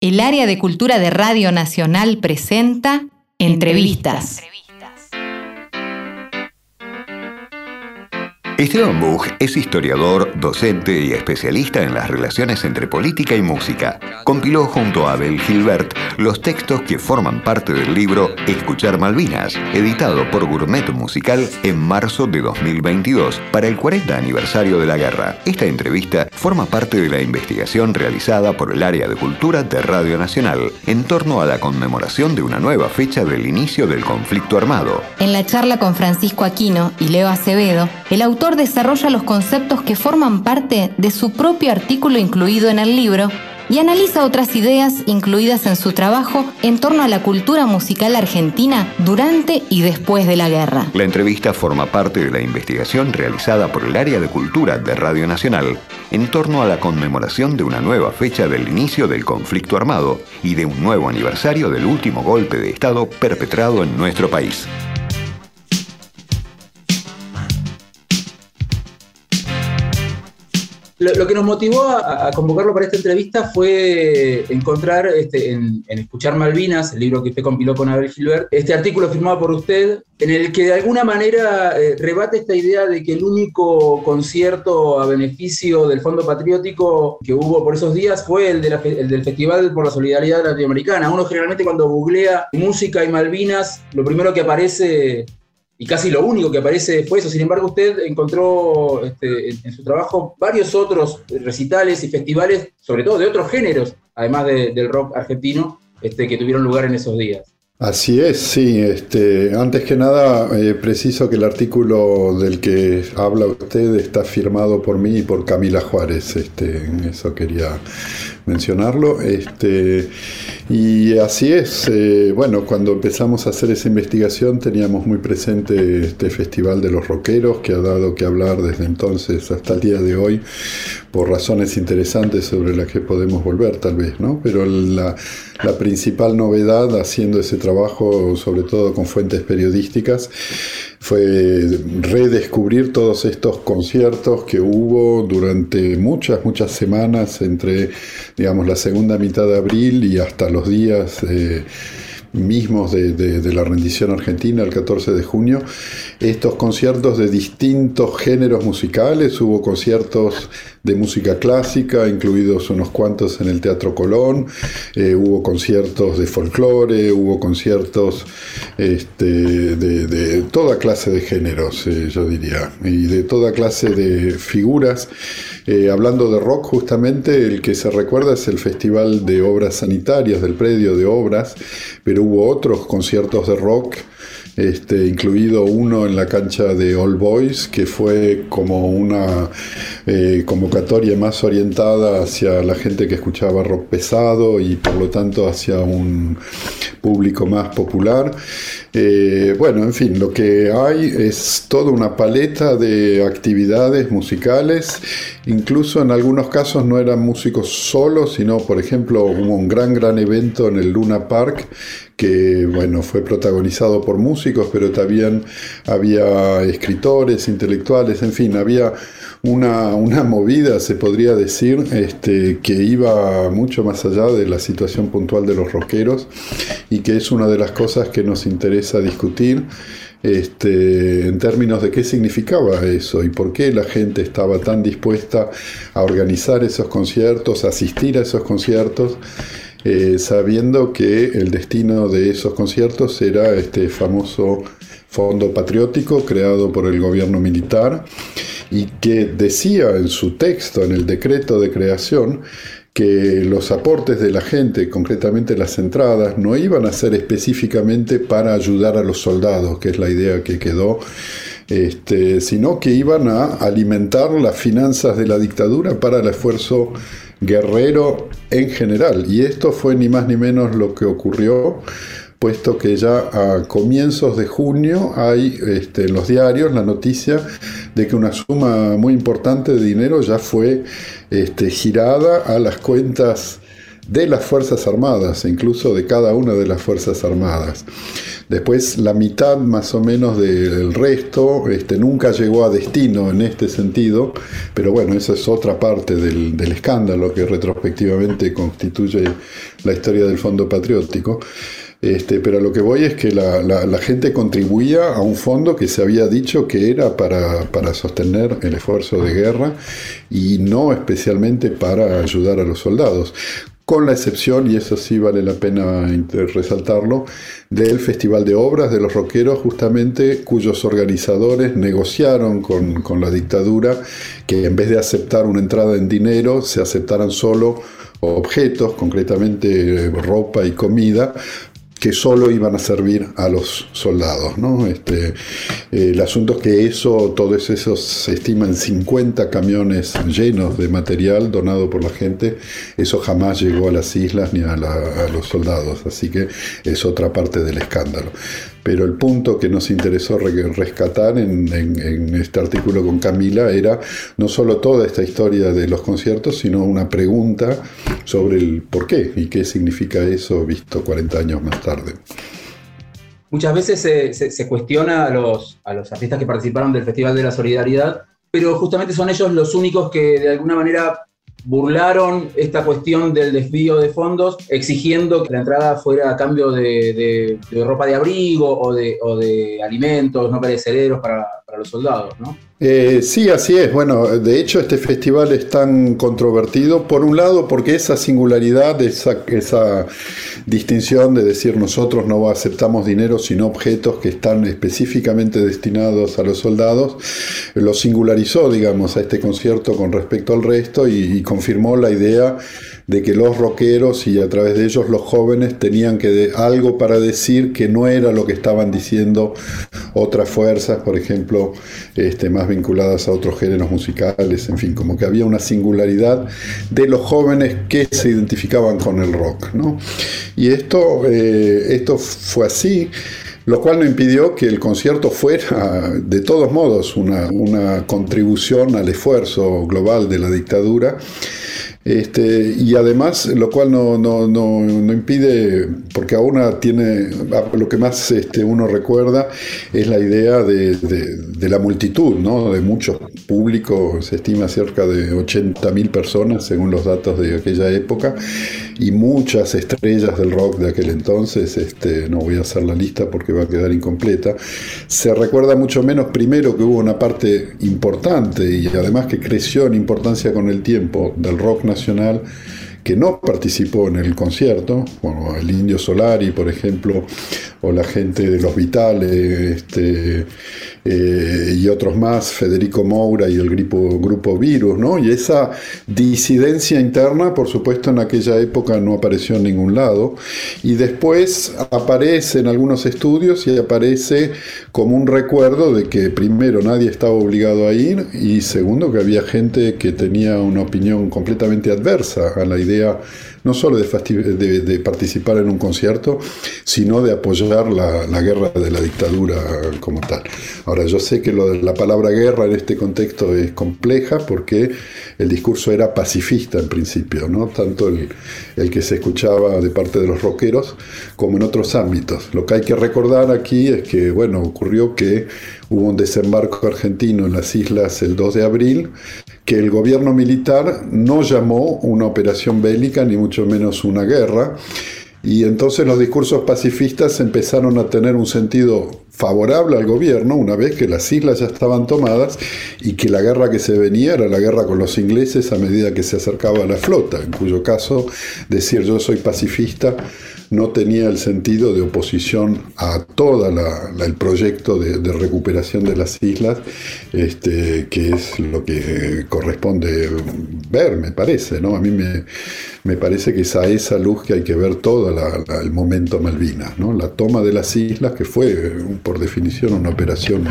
el área de cultura de Radio Nacional presenta Entrevistas. Esteban Buch es historiador, docente y especialista en las relaciones entre política y música. Compiló junto a Abel Gilbert los textos que forman parte del libro Escuchar Malvinas, editado por Gourmet Musical en marzo de 2022 para el 40 aniversario de la guerra. Esta entrevista forma parte de la investigación realizada por el área de cultura de Radio Nacional en torno a la conmemoración de una nueva fecha del inicio del conflicto armado. En la charla con Francisco Aquino y Leo Acevedo, el autor desarrolla los conceptos que forman parte de su propio artículo incluido en el libro y analiza otras ideas incluidas en su trabajo en torno a la cultura musical argentina durante y después de la guerra. La entrevista forma parte de la investigación realizada por el área de cultura de Radio Nacional en torno a la conmemoración de una nueva fecha del inicio del conflicto armado y de un nuevo aniversario del último golpe de Estado perpetrado en nuestro país. Lo, que nos motivó a, convocarlo para esta entrevista fue encontrar este, en, Escuchar Malvinas, el libro que usted compiló con Abel Gilbert, este artículo firmado por usted, en el que de alguna manera eh, rebate esta idea de que el único concierto a beneficio del Fondo Patriótico que hubo por esos días fue el, el del Festival por la Solidaridad Latinoamericana. Uno generalmente cuando googlea música y Malvinas, lo primero que aparece y casi lo único que aparece fue eso. Sin embargo, usted encontró este, en, su trabajo varios otros recitales y festivales, sobre todo de otros géneros, además del rock argentino, este, que tuvieron lugar en esos días. Así es, sí. Este, antes que nada, eh, preciso que el artículo del que habla usted está firmado por mí y por Camila Juárez. Este, eso quería mencionarlo. Este, y así es, eh, bueno, cuando empezamos a hacer esa investigación teníamos muy presente este Festival de los Rockeros, que ha dado que hablar desde entonces hasta el día de hoy, por razones interesantes sobre las que podemos volver tal vez, ¿no? Pero la, la principal novedad haciendo ese trabajo, sobre todo con fuentes periodísticas, fue redescubrir todos estos conciertos que hubo durante muchas, muchas semanas entre, digamos, la segunda mitad de abril y hasta los días mismos de, la rendición argentina el 14 de junio, estos conciertos de distintos géneros musicales, hubo conciertos de música clásica, incluidos unos cuantos en el Teatro Colón, eh, hubo conciertos de folclore, hubo conciertos este, de, toda clase de géneros, eh, yo diría, y de toda clase de figuras. Eh, hablando de rock, justamente el que se recuerda es el Festival de Obras Sanitarias del Predio de Obras, pero hubo otros conciertos de rock este, incluido uno en la cancha de All Boys, que fue como una eh, convocatoria más orientada hacia la gente que escuchaba rock pesado y por lo tanto hacia un público más popular. Eh, bueno, en fin, lo que hay es toda una paleta de actividades musicales, incluso en algunos casos no eran músicos solos, sino por ejemplo hubo un gran, gran evento en el Luna Park que bueno, fue protagonizado por músicos, pero también había escritores, intelectuales, en fin, había una, movida, se podría decir, este, que iba mucho más allá de la situación puntual de los rockeros y que es una de las cosas que nos interesa discutir. Este, en términos de qué significaba eso y por qué la gente estaba tan dispuesta a organizar esos conciertos, a asistir a esos conciertos eh, sabiendo que el destino de esos conciertos era este famoso fondo patriótico creado por el gobierno militar y que decía en su texto, en el decreto de creación, que los aportes de la gente, concretamente las entradas, no iban a ser específicamente para ayudar a los soldados, que es la idea que quedó, este, sino que iban a alimentar las finanzas de la dictadura para el esfuerzo guerrero en general. Y esto fue ni más ni menos lo que ocurrió, puesto que ya a comienzos de junio hay este, en los diarios la noticia de que una suma muy importante de dinero ya fue este, girada a las cuentas de las Fuerzas Armadas, incluso de cada una de las Fuerzas Armadas. Después la mitad más o menos del resto este, nunca llegó a destino en este sentido, pero bueno, esa es otra parte del, escándalo que retrospectivamente constituye la historia del Fondo Patriótico. Este, pero lo que voy es que la, la, gente contribuía a un fondo que se había dicho que era para, para, sostener el esfuerzo de guerra y no especialmente para ayudar a los soldados con la excepción, y eso sí vale la pena resaltarlo, del Festival de Obras de los Roqueros, justamente cuyos organizadores negociaron con, con la dictadura que en vez de aceptar una entrada en dinero, se aceptaran solo objetos, concretamente ropa y comida, que solo iban a servir a los soldados. ¿no? Este, el asunto es que eso, todos esos se estiman 50 camiones llenos de material donado por la gente, eso jamás llegó a las islas ni a, a los soldados, así que es otra parte del escándalo. Pero el punto que nos interesó rescatar en, este artículo con Camila era no solo toda esta historia de los conciertos, sino una pregunta sobre el por qué y qué significa eso visto 40 años más tarde. Muchas veces se, cuestiona a los, a los artistas que participaron del Festival de la Solidaridad, pero justamente son ellos los únicos que de alguna manera burlaron esta cuestión del desvío de fondos, exigiendo que la entrada fuera a cambio de, ropa de abrigo o de, o de alimentos no perecederos para, para los soldados, ¿no? Eh, sí, así es. Bueno, de hecho este festival es tan controvertido, por un lado porque esa singularidad, esa, esa distinción de decir nosotros no aceptamos dinero sino objetos que están específicamente destinados a los soldados, lo singularizó, digamos, a este concierto con respecto al resto y confirmó la idea de que los rockeros y a través de ellos los jóvenes tenían que algo para decir que no era lo que estaban diciendo otras fuerzas, por ejemplo, este, más vinculadas a otros géneros musicales, en fin, como que había una singularidad de los jóvenes que se identificaban con el rock. ¿no? Y esto, eh, esto fue así lo cual no impidió que el concierto fuera, de todos modos, una, contribución al esfuerzo global de la dictadura este, y además, lo cual no, no, no, no, impide, porque aún tiene, lo que más este, uno recuerda es la idea de, de, la multitud, ¿no? de mucho público, se estima cerca de 80.000 personas según los datos de aquella época, y muchas estrellas del rock de aquel entonces, este, no voy a hacer la lista porque va a quedar incompleta, se recuerda mucho menos primero que hubo una parte importante y además que creció en importancia con el tiempo del rock que no participó en el concierto, como el Indio Solari, por ejemplo, o la gente de Los Vitales, este, eh, y otros más, Federico Moura y el grupo, grupo Virus, ¿no? Y esa disidencia interna, por supuesto, en aquella época no apareció en ningún lado, y después aparece en algunos estudios y aparece como un recuerdo de que primero nadie estaba obligado a ir y segundo que había gente que tenía una opinión completamente adversa a la idea no solo de, de, participar en un concierto, sino de apoyar la, la, guerra de la dictadura como tal. Ahora, yo sé que lo de la palabra guerra en este contexto es compleja porque el discurso era pacifista en principio, ¿no? tanto el, el que se escuchaba de parte de los rockeros como en otros ámbitos. Lo que hay que recordar aquí es que, bueno, ocurrió que hubo un desembarco argentino en las islas el 2 de abril, que el gobierno militar no llamó una operación bélica, ni mucho menos una guerra, y entonces los discursos pacifistas empezaron a tener un sentido favorable al gobierno una vez que las islas ya estaban tomadas y que la guerra que se venía era la guerra con los ingleses a medida que se acercaba a la flota, en cuyo caso decir yo soy pacifista no tenía el sentido de oposición a todo el proyecto de, recuperación de las islas, este, que es lo que corresponde ver, me parece. ¿no? A mí me, me parece que es a esa luz que hay que ver todo el momento Malvinas, ¿no? la toma de las islas, que fue por definición una operación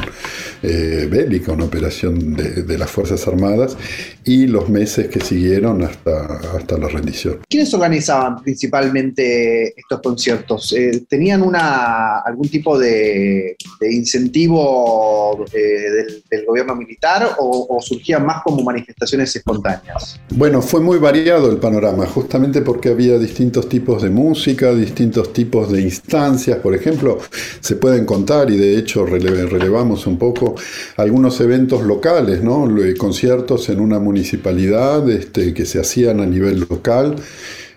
eh, bélica, una operación de, las Fuerzas Armadas, y los meses que siguieron hasta, hasta la rendición. ¿Quiénes organizaban principalmente estos conciertos? Eh, ¿Tenían una, algún tipo de, incentivo del, gobierno militar o, o surgían más como manifestaciones espontáneas? Bueno, fue muy variado el panorama, justamente porque había distintos tipos de música, distintos tipos de instancias. Por ejemplo, se pueden contar, y de hecho relevamos un poco, algunos eventos locales, ¿no? conciertos en una municipalidad este, que se hacían a nivel local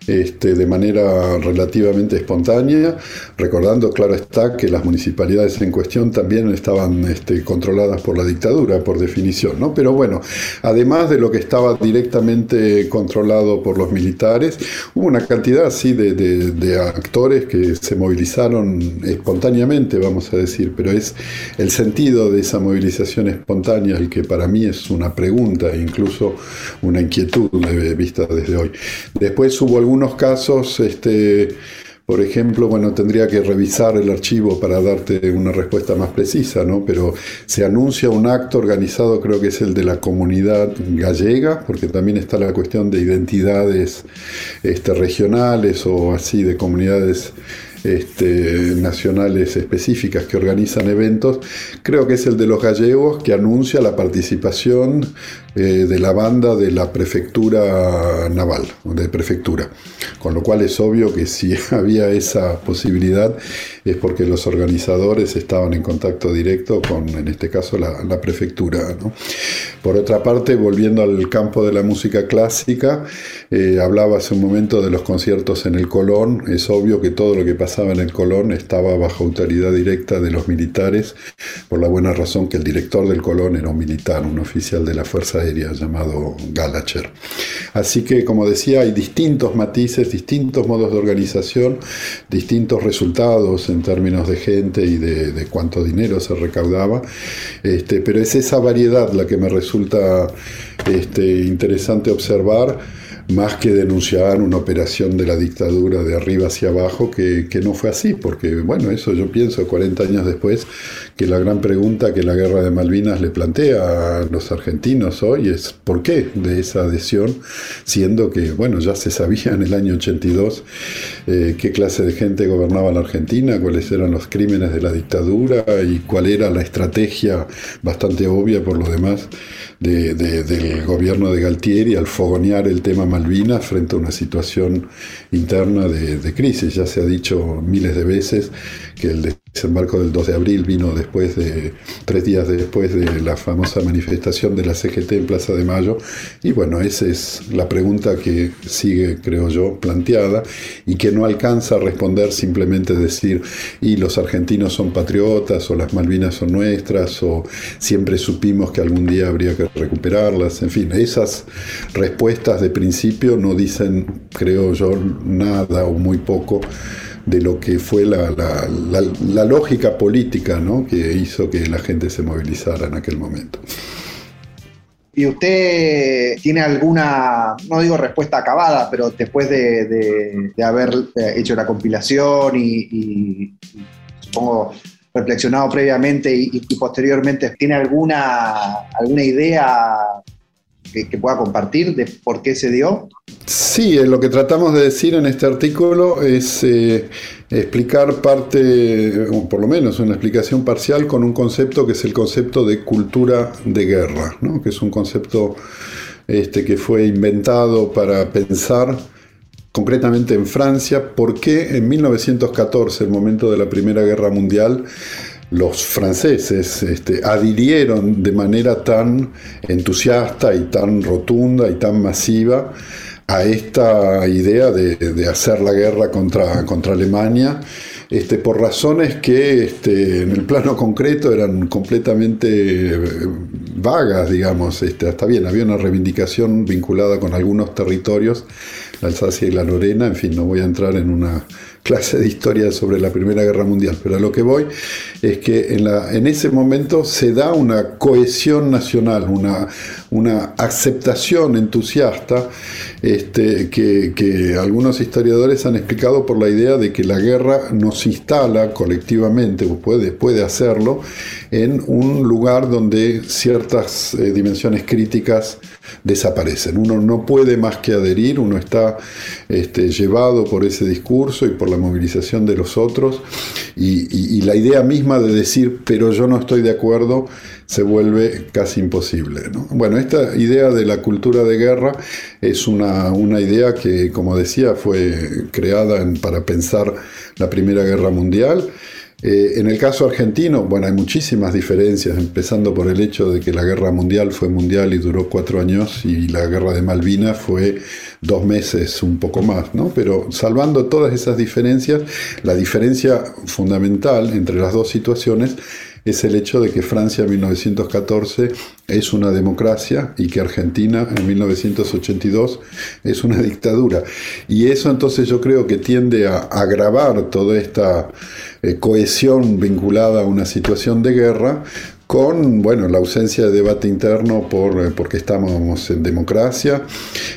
este, de manera relativamente espontánea, recordando, claro está, que las municipalidades en cuestión también estaban este, controladas por la dictadura, por definición, ¿no? Pero bueno, además de lo que estaba directamente controlado por los militares, hubo una cantidad así de, de actores que se movilizaron espontáneamente, vamos a decir, pero es el sentido de esa movilización espontánea el que para mí es una pregunta incluso una inquietud vista desde hoy. Después hubo algún algunos casos, este, por ejemplo, bueno, tendría que revisar el archivo para darte una respuesta más precisa, ¿no? Pero se anuncia un acto organizado, creo que es el de la comunidad gallega, porque también está la cuestión de identidades este, regionales o así de comunidades este, nacionales específicas que organizan eventos, creo que es el de los gallegos que anuncia la participación eh, de la banda de la prefectura naval, de prefectura. Con lo cual es obvio que si había esa posibilidad es porque los organizadores estaban en contacto directo con, en este caso, la, prefectura. Por otra parte, volviendo al campo de la música clásica, eh, hablaba hace un momento de los conciertos en el Colón. Es obvio que todo lo que pasaba en el Colón estaba bajo autoridad directa de los militares, por la buena razón que el director del Colón era un militar, un oficial de la Fuerza Llamado Galacher. Así que, como decía, hay distintos matices, distintos modos de organización, distintos resultados en términos de gente y de, cuánto dinero se recaudaba, este, pero es esa variedad la que me resulta este, interesante observar más que denunciar una operación de la dictadura de arriba hacia abajo, que, no fue así, porque bueno, eso yo pienso 40 años después, que la gran pregunta que la guerra de Malvinas le plantea a los argentinos hoy es ¿por qué de esa adhesión? Siendo que, bueno, ya se sabía en el año 82 eh, qué clase de gente gobernaba la Argentina, cuáles eran los crímenes de la dictadura y cuál era la estrategia bastante obvia por lo demás del gobierno de Galtieri al fogonear el tema Malvinas frente a una situación interna de, de crisis. Ya se ha dicho miles de veces que el desembarco del 2 de abril vino después de, tres días después de la famosa manifestación de la CGT en Plaza de Mayo. Y bueno, esa es la pregunta que sigue, creo yo, planteada y que no alcanza a responder simplemente decir, y los argentinos son patriotas, o las Malvinas son nuestras, o siempre supimos que algún día habría que recuperarlas. En fin, esas respuestas de principio no dicen, creo yo, nada o muy poco de lo que fue la, la, lógica política ¿no? que hizo que la gente se movilizara en aquel momento. ¿Y usted tiene alguna, no digo respuesta acabada, pero después de, haber eh, hecho la compilación y, supongo reflexionado previamente y, posteriormente, ¿tiene alguna, alguna idea que, pueda compartir de por qué se dio? Sí, lo que tratamos de decir en este artículo es eh, explicar parte, o por lo menos una explicación parcial con un concepto que es el concepto de cultura de guerra, que es un concepto este, que fue inventado para pensar concretamente en Francia, por qué en 1914, el momento de la Primera Guerra Mundial, los franceses este, adhirieron de manera tan entusiasta y tan rotunda y tan masiva a esta idea de, hacer la guerra contra, contra Alemania, este, por razones que este, en el plano concreto eran completamente eh, vagas, digamos. Este, bien, había una reivindicación vinculada con algunos territorios, Alsacia y la Lorena, en fin, no voy a entrar en una clase de historia sobre la Primera Guerra Mundial, pero a lo que voy es que en, la, en ese momento se da una cohesión nacional, una, una aceptación entusiasta este, que, algunos historiadores han explicado por la idea de que la guerra nos instala colectivamente, puede, puede hacerlo, en un lugar donde ciertas eh, dimensiones críticas desaparecen. Uno no puede más que adherir, uno está este, llevado por ese discurso y por la movilización de los otros y, la idea misma de decir, pero yo no estoy de acuerdo, se vuelve casi imposible. Bueno, esta idea de la cultura de guerra es una, una idea que, como decía, fue creada para pensar la Primera Guerra Mundial. Eh, en el caso argentino, bueno, hay muchísimas diferencias, empezando por el hecho de que la guerra mundial fue mundial y duró cuatro años y la guerra de Malvinas fue dos meses, un poco más. Pero salvando todas esas diferencias, la diferencia fundamental entre las dos situaciones es el hecho de que Francia en 1914 es una democracia y que Argentina en 1982 es una dictadura. Y eso entonces yo creo que tiende a agravar toda esta eh, cohesión vinculada a una situación de guerra con bueno, la ausencia de debate interno por, eh, porque estamos en democracia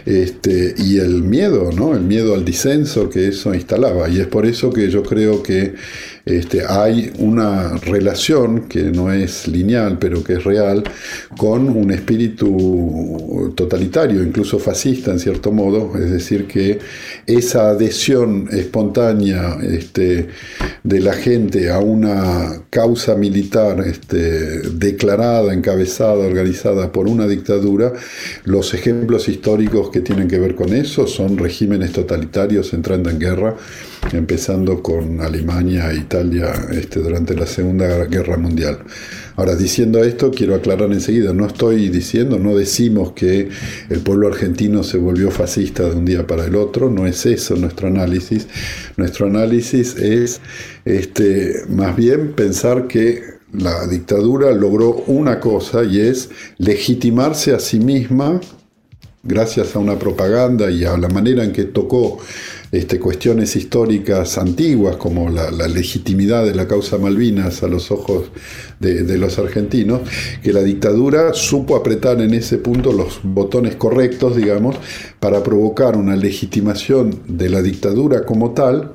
este, y el miedo, ¿no? el miedo al disenso que eso instalaba. Y es por eso que yo creo que este, hay una relación que no es lineal, pero que es real, con un espíritu totalitario, incluso fascista en cierto modo, es decir, que esa adhesión espontánea este, de la gente a una causa militar este, declarada, encabezada, organizada por una dictadura, los ejemplos históricos que tienen que ver con eso son regímenes totalitarios entrando en guerra, empezando con Alemania e Italia este, durante la Segunda Guerra Mundial. Ahora, diciendo esto, quiero aclarar enseguida, no estoy diciendo, no decimos que el pueblo argentino se volvió fascista de un día para el otro, no es eso nuestro análisis. Nuestro análisis es este, más bien pensar que la dictadura logró una cosa y es legitimarse a sí misma gracias a una propaganda y a la manera en que tocó este, cuestiones históricas antiguas como la, legitimidad de la causa Malvinas a los ojos de, de, los argentinos, que la dictadura supo apretar en ese punto los botones correctos, digamos, para provocar una legitimación de la dictadura como tal,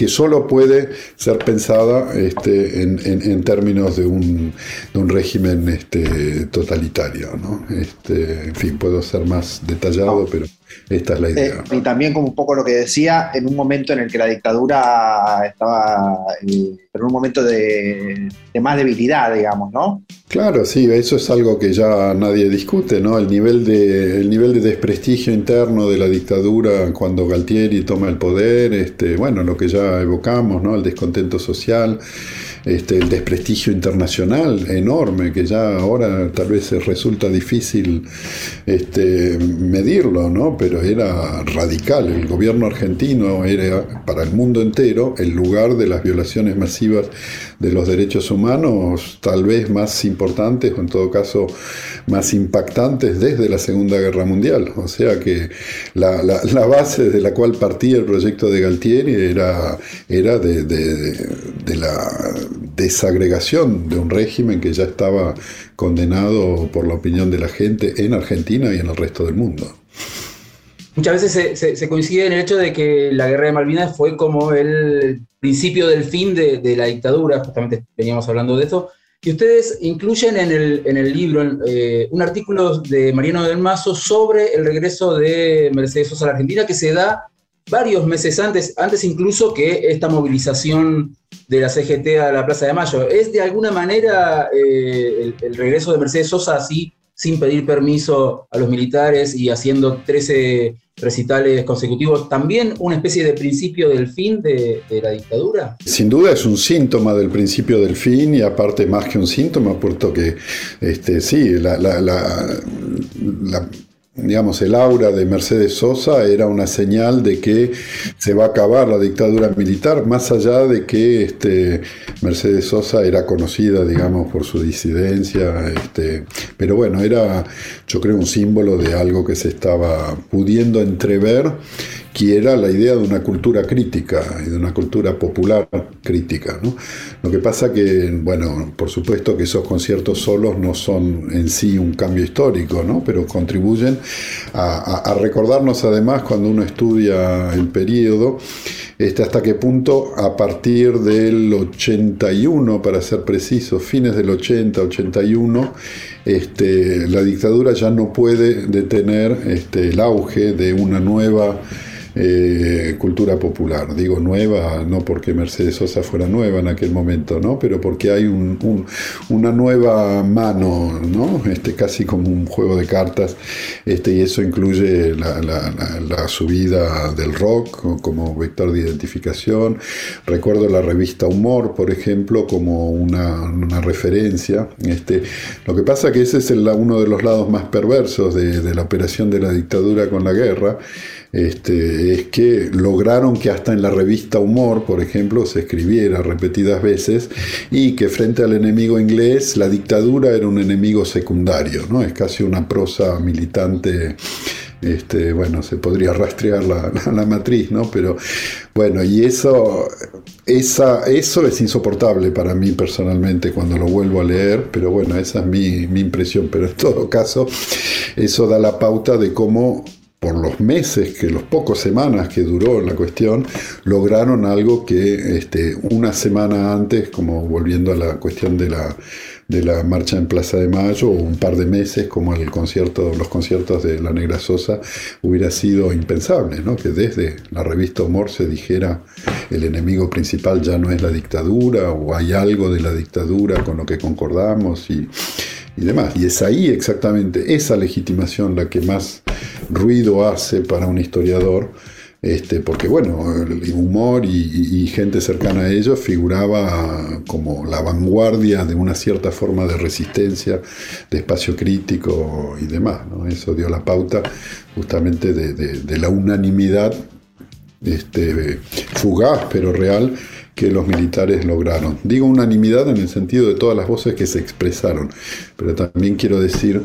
que solo puede ser pensada este, en, términos de un, régimen este, totalitario. ¿no? Este, en fin, puedo ser más detallado, pero esta es la idea. Eh, y también como un poco lo que decía, en un momento en el que la dictadura estaba eh, en un momento de, más debilidad, digamos, ¿no? Claro, sí, eso es algo que ya nadie discute, ¿no? El nivel de, el nivel de desprestigio interno de la dictadura cuando Galtieri toma el poder, este, bueno, lo que ya evocamos, ¿no? El descontento social. Este, el desprestigio internacional enorme, que ya ahora tal vez resulta difícil este, medirlo, ¿no? pero era radical. El gobierno argentino era para el mundo entero el lugar de las violaciones masivas de los derechos humanos, tal vez más importantes o en todo caso más impactantes desde la Segunda Guerra Mundial. O sea que la, base de la cual partía el proyecto de Galtieri era, era de, de la desagregación de un régimen que ya estaba condenado por la opinión de la gente en Argentina y en el resto del mundo. Muchas veces se, coincide en el hecho de que la guerra de Malvinas fue como el principio del fin de, la dictadura, justamente veníamos hablando de eso, y ustedes incluyen en el, en el libro eh, un artículo de Mariano del Mazo sobre el regreso de Mercedes Sosa a la Argentina que se da varios meses antes, antes incluso que esta movilización de la CGT a la Plaza de Mayo. ¿Es de alguna manera eh, el, regreso de Mercedes Sosa así, sin pedir permiso a los militares y haciendo 13 recitales consecutivos, también una especie de principio del fin de, la dictadura? Sin duda es un síntoma del principio del fin y aparte más que un síntoma, puesto que este, sí, la digamos, el aura de Mercedes Sosa era una señal de que se va a acabar la dictadura militar, más allá de que este, Mercedes Sosa era conocida, digamos, por su disidencia, este, pero bueno, era, yo creo, un símbolo de algo que se estaba pudiendo entrever era la idea de una cultura crítica y de una cultura popular crítica. ¿no? Lo que pasa que, bueno, por supuesto que esos conciertos solos no son en sí un cambio histórico, ¿no? pero contribuyen a, recordarnos además cuando uno estudia el periodo, este, hasta qué punto a partir del 81, para ser preciso, fines del 80, 81, este, la dictadura ya no puede detener este, el auge de una nueva eh, cultura popular. Digo nueva, no porque Mercedes Sosa fuera nueva en aquel momento, ¿no? pero porque hay una nueva mano, ¿no? este, casi como un juego de cartas, este, y eso incluye la, subida del rock como vector de identificación. Recuerdo la revista Humor, por ejemplo, como una, referencia. Este, lo que pasa que ese es uno de los lados más perversos de la operación de la dictadura con la guerra este, es que lograron que hasta en la revista Humor, por ejemplo, se escribiera repetidas veces y que frente al enemigo inglés la dictadura era un enemigo secundario, ¿no? Es casi una prosa militante. Este, bueno, se podría rastrear la, la, matriz, ¿no? Pero bueno, y eso, esa, eso es insoportable para mí personalmente cuando lo vuelvo a leer, pero bueno, esa es mi, mi impresión. Pero en todo caso, eso da la pauta de cómo por los meses, que los pocos semanas que duró la cuestión, lograron algo que este, una semana antes, como volviendo a la cuestión de la, de la marcha en Plaza de Mayo, o un par de meses, como el concierto, los conciertos de La Negra Sosa, hubiera sido impensable, ¿no? que desde la revista Humor se dijera el enemigo principal ya no es la dictadura, o hay algo de la dictadura con lo que concordamos, y y demás. Y es ahí exactamente esa legitimación la que más ruido hace para un historiador, este, porque bueno, el humor y, gente cercana a ellos figuraba como la vanguardia de una cierta forma de resistencia, de espacio crítico y demás. Eso dio la pauta justamente de, la unanimidad este, fugaz pero real que los militares lograron. Digo unanimidad en el sentido de todas las voces que se expresaron, pero también quiero decir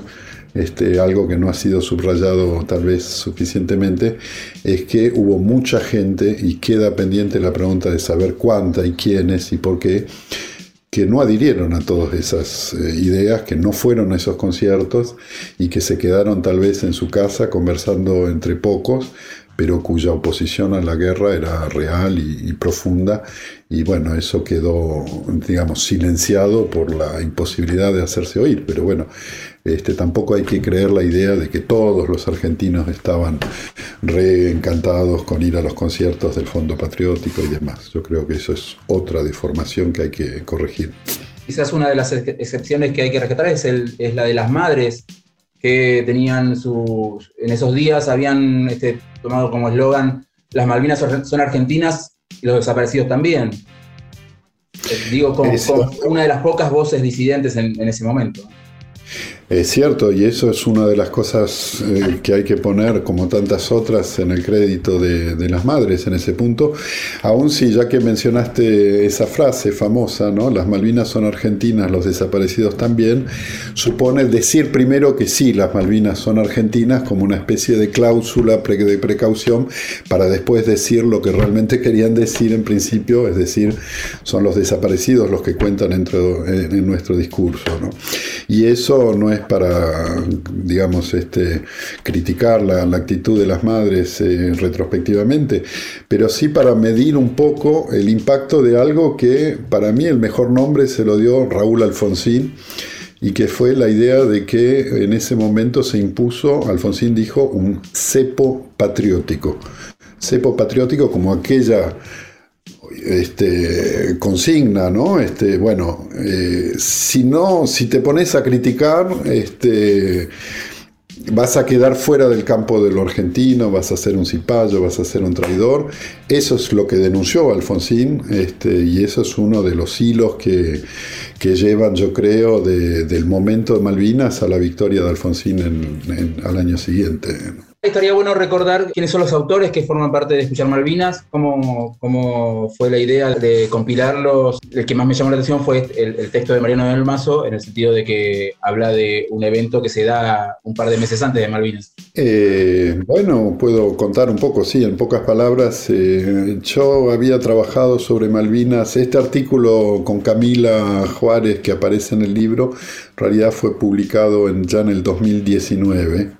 este, algo que no ha sido subrayado tal vez suficientemente, es que hubo mucha gente, y queda pendiente la pregunta de saber cuánta y quiénes y por qué, que no adhirieron a todas esas eh, ideas, que no fueron a esos conciertos y que se quedaron tal vez en su casa conversando entre pocos, pero cuya oposición a la guerra era real y, profunda, y bueno, eso quedó, digamos, silenciado por la imposibilidad de hacerse oír, pero bueno, este, tampoco hay que creer la idea de que todos los argentinos estaban reencantados con ir a los conciertos del Fondo Patriótico y demás. Yo creo que eso es otra deformación que hay que corregir. Quizás una de las excepciones que hay que rescatar es, el, es la de las madres que tenían sus, en esos días habían este, tomado como eslogan, las Malvinas son argentinas y los desaparecidos también. Eh, digo, como, una de las pocas voces disidentes en ese momento. Es cierto, y eso es una de las cosas eh, que hay que poner, como tantas otras, en el crédito de, las madres en ese punto. Aún si, ya que mencionaste esa frase famosa, ¿no? Las Malvinas son argentinas, los desaparecidos también, supone decir primero que sí, las Malvinas son argentinas, como una especie de cláusula de precaución, para después decir lo que realmente querían decir en principio, es decir, son los desaparecidos los que cuentan dentro, en, nuestro discurso. ¿no? Y eso no es para, digamos, este, criticar la, actitud de las madres eh, retrospectivamente, pero sí para medir un poco el impacto de algo que para mí el mejor nombre se lo dio Raúl Alfonsín y que fue la idea de que en ese momento se impuso, Alfonsín dijo, un cepo patriótico. Cepo patriótico como aquella este, consigna, ¿no? Este, bueno, eh, si no, si te pones a criticar, este, vas a quedar fuera del campo de lo argentino, vas a ser un cipayo, vas a ser un traidor. Eso es lo que denunció Alfonsín este, y eso es uno de los hilos que, que llevan, yo creo, del momento de Malvinas a la victoria de Alfonsín al año siguiente. Estaría bueno recordar quiénes son los autores que forman parte de Escuchar Malvinas, cómo, cómo fue la idea de compilarlos. El que más me llamó la atención fue el, texto de Mariano del Mazo, en el sentido de que habla de un evento que se da un par de meses antes de Malvinas. Eh, bueno, puedo contar un poco, sí, en pocas palabras. Eh, yo había trabajado sobre Malvinas. Este artículo con Camila Juárez que aparece en el libro, en realidad fue publicado ya en el 2019.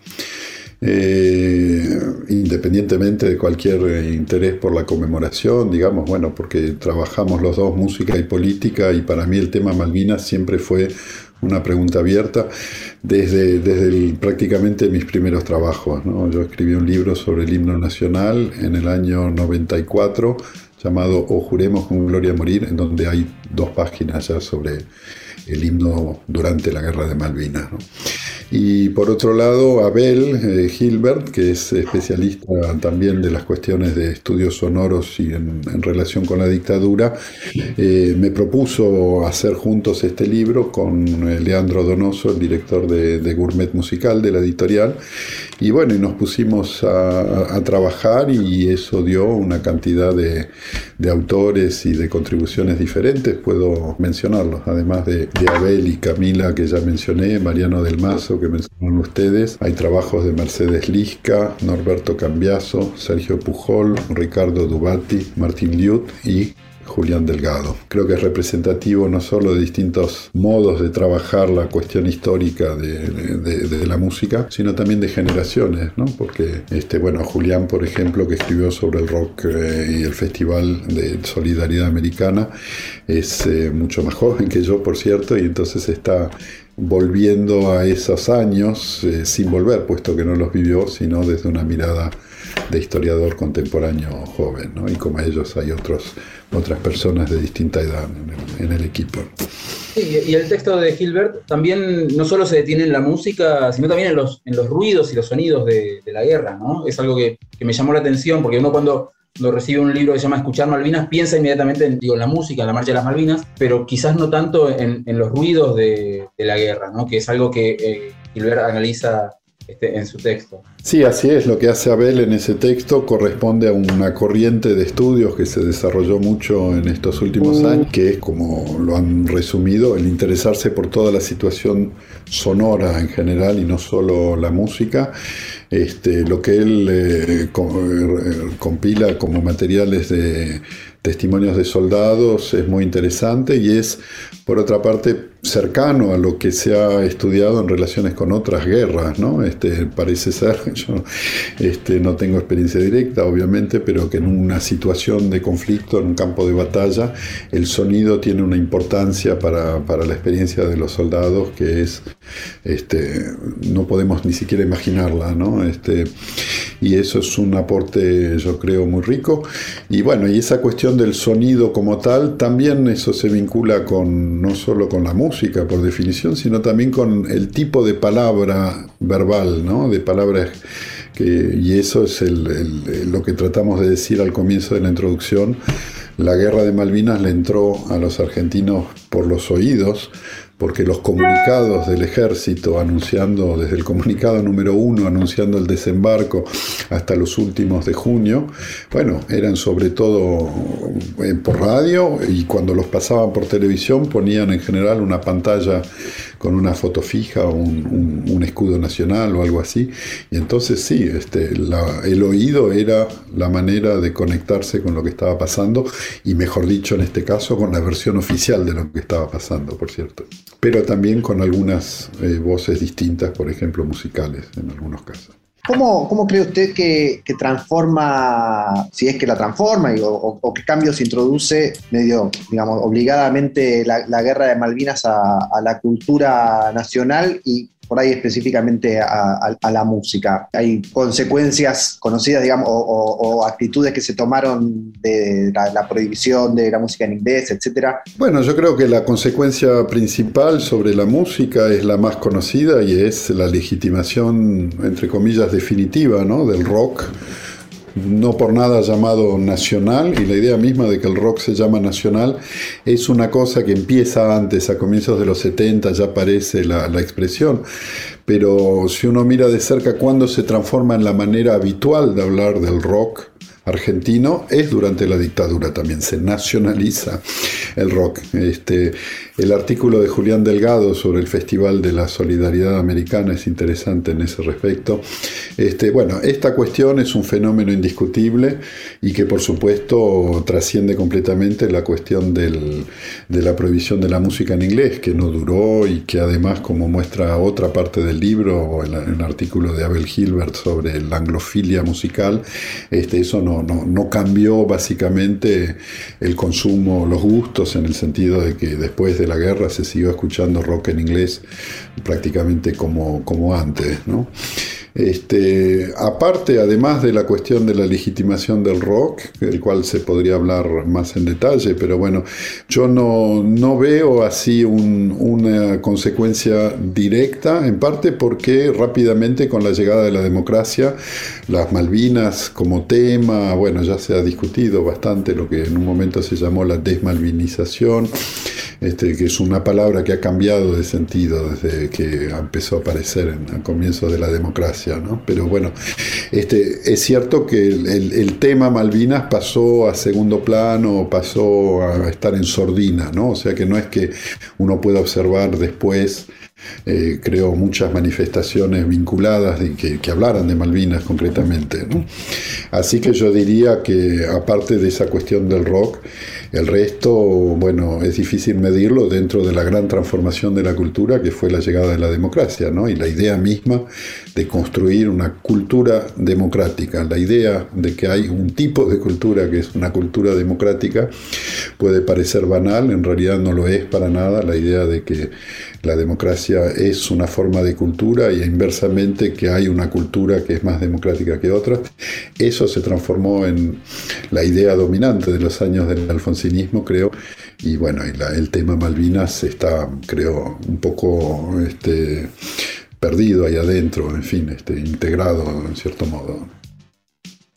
Eh, independientemente de cualquier eh, interés por la conmemoración, digamos, bueno, porque trabajamos los dos música y política y para mí el tema Malvinas siempre fue una pregunta abierta desde, prácticamente mis primeros trabajos. Yo escribí un libro sobre el himno nacional en el año 94 llamado O Juremos con Gloria Morir, en donde hay dos páginas ya sobre el himno durante la guerra de Malvinas. Y por otro lado, Abel eh, Gilbert, que es especialista también de las cuestiones de estudios sonoros y en, relación con la dictadura, eh, me propuso hacer juntos este libro con eh, Leandro Donoso, el director de, Gourmet Musical de la editorial. Y bueno, y nos pusimos a, trabajar y eso dio una cantidad de, autores y de contribuciones diferentes, puedo mencionarlos, además de, de Abel y Camila que ya mencioné, Mariano del Mazo, que mencionaron ustedes. Hay trabajos de Mercedes Lisca, Norberto Cambiaso, Sergio Pujol, Ricardo Dubati, Martín Liut y Julián Delgado. Creo que es representativo no solo de distintos modos de trabajar la cuestión histórica de, la música, sino también de generaciones, ¿no? Porque, este, bueno, Julián, por ejemplo, que escribió sobre el rock eh, y el Festival de Solidaridad Americana, es eh, mucho más joven que yo, por cierto, y entonces está volviendo a esos años, eh, sin volver, puesto que no los vivió, sino desde una mirada de historiador contemporáneo joven, ¿no? y como ellos hay otros, otras personas de distinta edad en el, equipo. y el texto de Gilbert también no solo se detiene en la música, sino también en los, en los ruidos y los sonidos de, la guerra, ¿no? Es algo que, que, me llamó la atención, porque uno cuando cuando recibe un libro que se llama Escuchar Malvinas, piensa inmediatamente en, la música, en la marcha de las Malvinas, pero quizás no tanto en, los ruidos de, la guerra, ¿no? que es algo que eh, Gilbert analiza este, en su texto. Sí, así es. Lo que hace Abel en ese texto corresponde a una corriente de estudios que se desarrolló mucho en estos últimos mm. años, que es, como lo han resumido, el interesarse por toda la situación sonora en general y no solo la música. Este, lo que él eh, eh, compila como materiales de testimonios de soldados es muy interesante y es, por otra parte, cercano a lo que se ha estudiado en relaciones con otras guerras, ¿no? Este, parece ser, yo este, no tengo experiencia directa, obviamente, pero que en una situación de conflicto, en un campo de batalla, el sonido tiene una importancia para, la experiencia de los soldados que es, este, no podemos ni siquiera imaginarla, ¿no? Este, y eso es un aporte, yo creo, muy rico. Y bueno, y esa cuestión del sonido como tal, también eso se vincula con, no solo con la música, por definición, sino también con el tipo de palabra verbal, ¿no? de palabras que, y eso es lo que tratamos de decir al comienzo de la introducción. La guerra de Malvinas le entró a los argentinos por los oídos, porque los comunicados del ejército anunciando, desde el comunicado número uno, anunciando el desembarco hasta los últimos de junio, bueno, eran sobre todo eh, por radio y cuando los pasaban por televisión ponían en general una pantalla con una foto fija o un, escudo nacional o algo así. Y entonces sí, este, el oído era la manera de conectarse con lo que estaba pasando y mejor dicho en este caso con la versión oficial de lo que estaba pasando, por cierto. Pero también con algunas eh, voces distintas, por ejemplo, musicales en algunos casos. ¿Cómo, cree usted que, transforma, si es que la transforma, o, qué cambios introduce medio, digamos, obligadamente la, guerra de Malvinas a, la cultura nacional y por ahí específicamente a, la música. Hay consecuencias conocidas, digamos, o, actitudes que se tomaron de la, prohibición de la música en inglés, etcétera. Bueno, yo creo que la consecuencia principal sobre la música es la más conocida y es la legitimación, entre comillas, definitiva, ¿no? Del rock no por nada llamado nacional, y la idea misma de que el rock se llama nacional es una cosa que empieza antes, a comienzos de los 70 ya aparece la, la expresión, pero si uno mira de cerca cuándo se transforma en la manera habitual de hablar del rock, argentino es durante la dictadura también, se nacionaliza el rock. Este, el artículo de Julián Delgado sobre el Festival de la Solidaridad Americana es interesante en ese respecto. Este, bueno, esta cuestión es un fenómeno indiscutible y que por supuesto trasciende completamente la cuestión del, de la prohibición de la música en inglés, que no duró y que además, como muestra otra parte del libro, el, el artículo de Abel Hilbert sobre la anglofilia musical, este, eso no no, cambió básicamente el consumo, los gustos, en el sentido de que después de la guerra se siguió escuchando rock en inglés prácticamente como, como antes. ¿no? Este, aparte, además de la cuestión de la legitimación del rock, del cual se podría hablar más en detalle, pero bueno, yo no, no veo así una consecuencia directa, en parte porque rápidamente con la llegada de la democracia, las Malvinas como tema, bueno, ya se ha discutido bastante lo que en un momento se llamó la desmalvinización, este, que es una palabra que ha cambiado de sentido desde que empezó a aparecer en, a comienzos de la democracia. ¿no? Pero bueno, este, es cierto que el, tema Malvinas pasó a segundo plano, pasó a estar en sordina, ¿no? o sea que no es que uno pueda observar después eh, creo, muchas manifestaciones vinculadas que, que, hablaran de Malvinas concretamente. ¿no? Así que yo diría que aparte de esa cuestión del rock, el resto, bueno, es difícil medirlo dentro de la gran transformación de la cultura que fue la llegada de la democracia, ¿no? Y la idea misma de construir una cultura democrática, la idea de que hay un tipo de cultura que es una cultura democrática puede parecer banal, en realidad no lo es para nada, la idea de que la democracia es una forma de cultura y inversamente que hay una cultura que es más democrática que otras. Eso se transformó en la idea dominante de los años del alfonsinismo, creo. Y bueno, el tema Malvinas está, creo, un poco este, perdido ahí adentro, en fin, este, integrado en cierto modo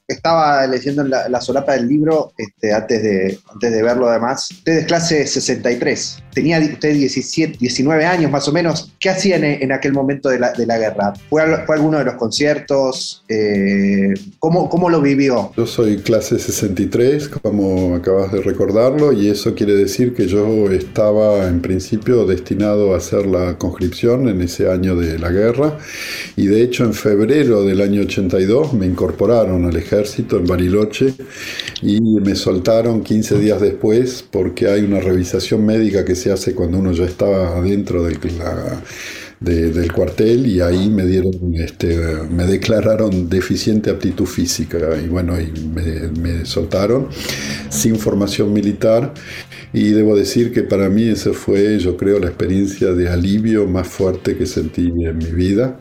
estaba leyendo la, la solapa del libro este, antes, de, antes de verlo además. Usted es clase 63. Tenía usted 17, 19 años más o menos. ¿Qué hacían en, aquel momento de la, de la guerra? ¿Fue, ¿Fue, alguno de los conciertos? Eh, ¿cómo, ¿Cómo lo vivió? Yo soy clase 63, como acabas de recordarlo, y eso quiere decir que yo estaba en principio destinado a hacer la conscripción en ese año de la guerra. Y de hecho en febrero del año 82 me incorporaron al ejército en Bariloche y me soltaron 15 días después porque hay una revisación médica que se hace cuando uno ya estaba dentro del, del cuartel y ahí me dieron, este, me declararon deficiente aptitud física y bueno, y me, me soltaron sin formación militar y debo decir que para mí esa fue, yo creo, la experiencia de alivio más fuerte que sentí en mi vida.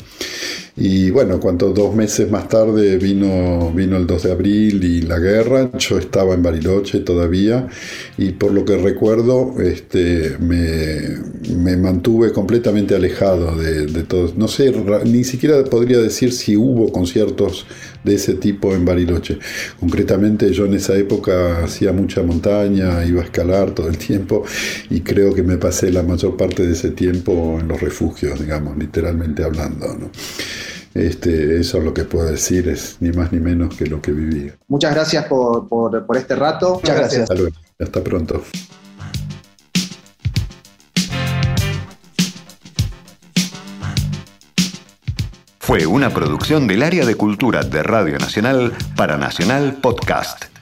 Y bueno, cuando dos meses más tarde vino, vino el 2 de abril y la guerra, yo estaba en Bariloche todavía y por lo que recuerdo este, me, me mantuve completamente alejado de, de todos. No sé, ni siquiera podría decir si hubo conciertos de ese tipo en Bariloche. Concretamente yo en esa época hacía mucha montaña, iba a escalar todo el tiempo y creo que me pasé la mayor parte de ese tiempo en los refugios, digamos, literalmente hablando. ¿no? Este, eso es lo que puedo decir, es ni más ni menos que lo que viví. Muchas gracias por, por, por este rato. Muchas gracias. Hasta, Hasta pronto. Fue una producción del área de cultura de Radio Nacional para Nacional Podcast.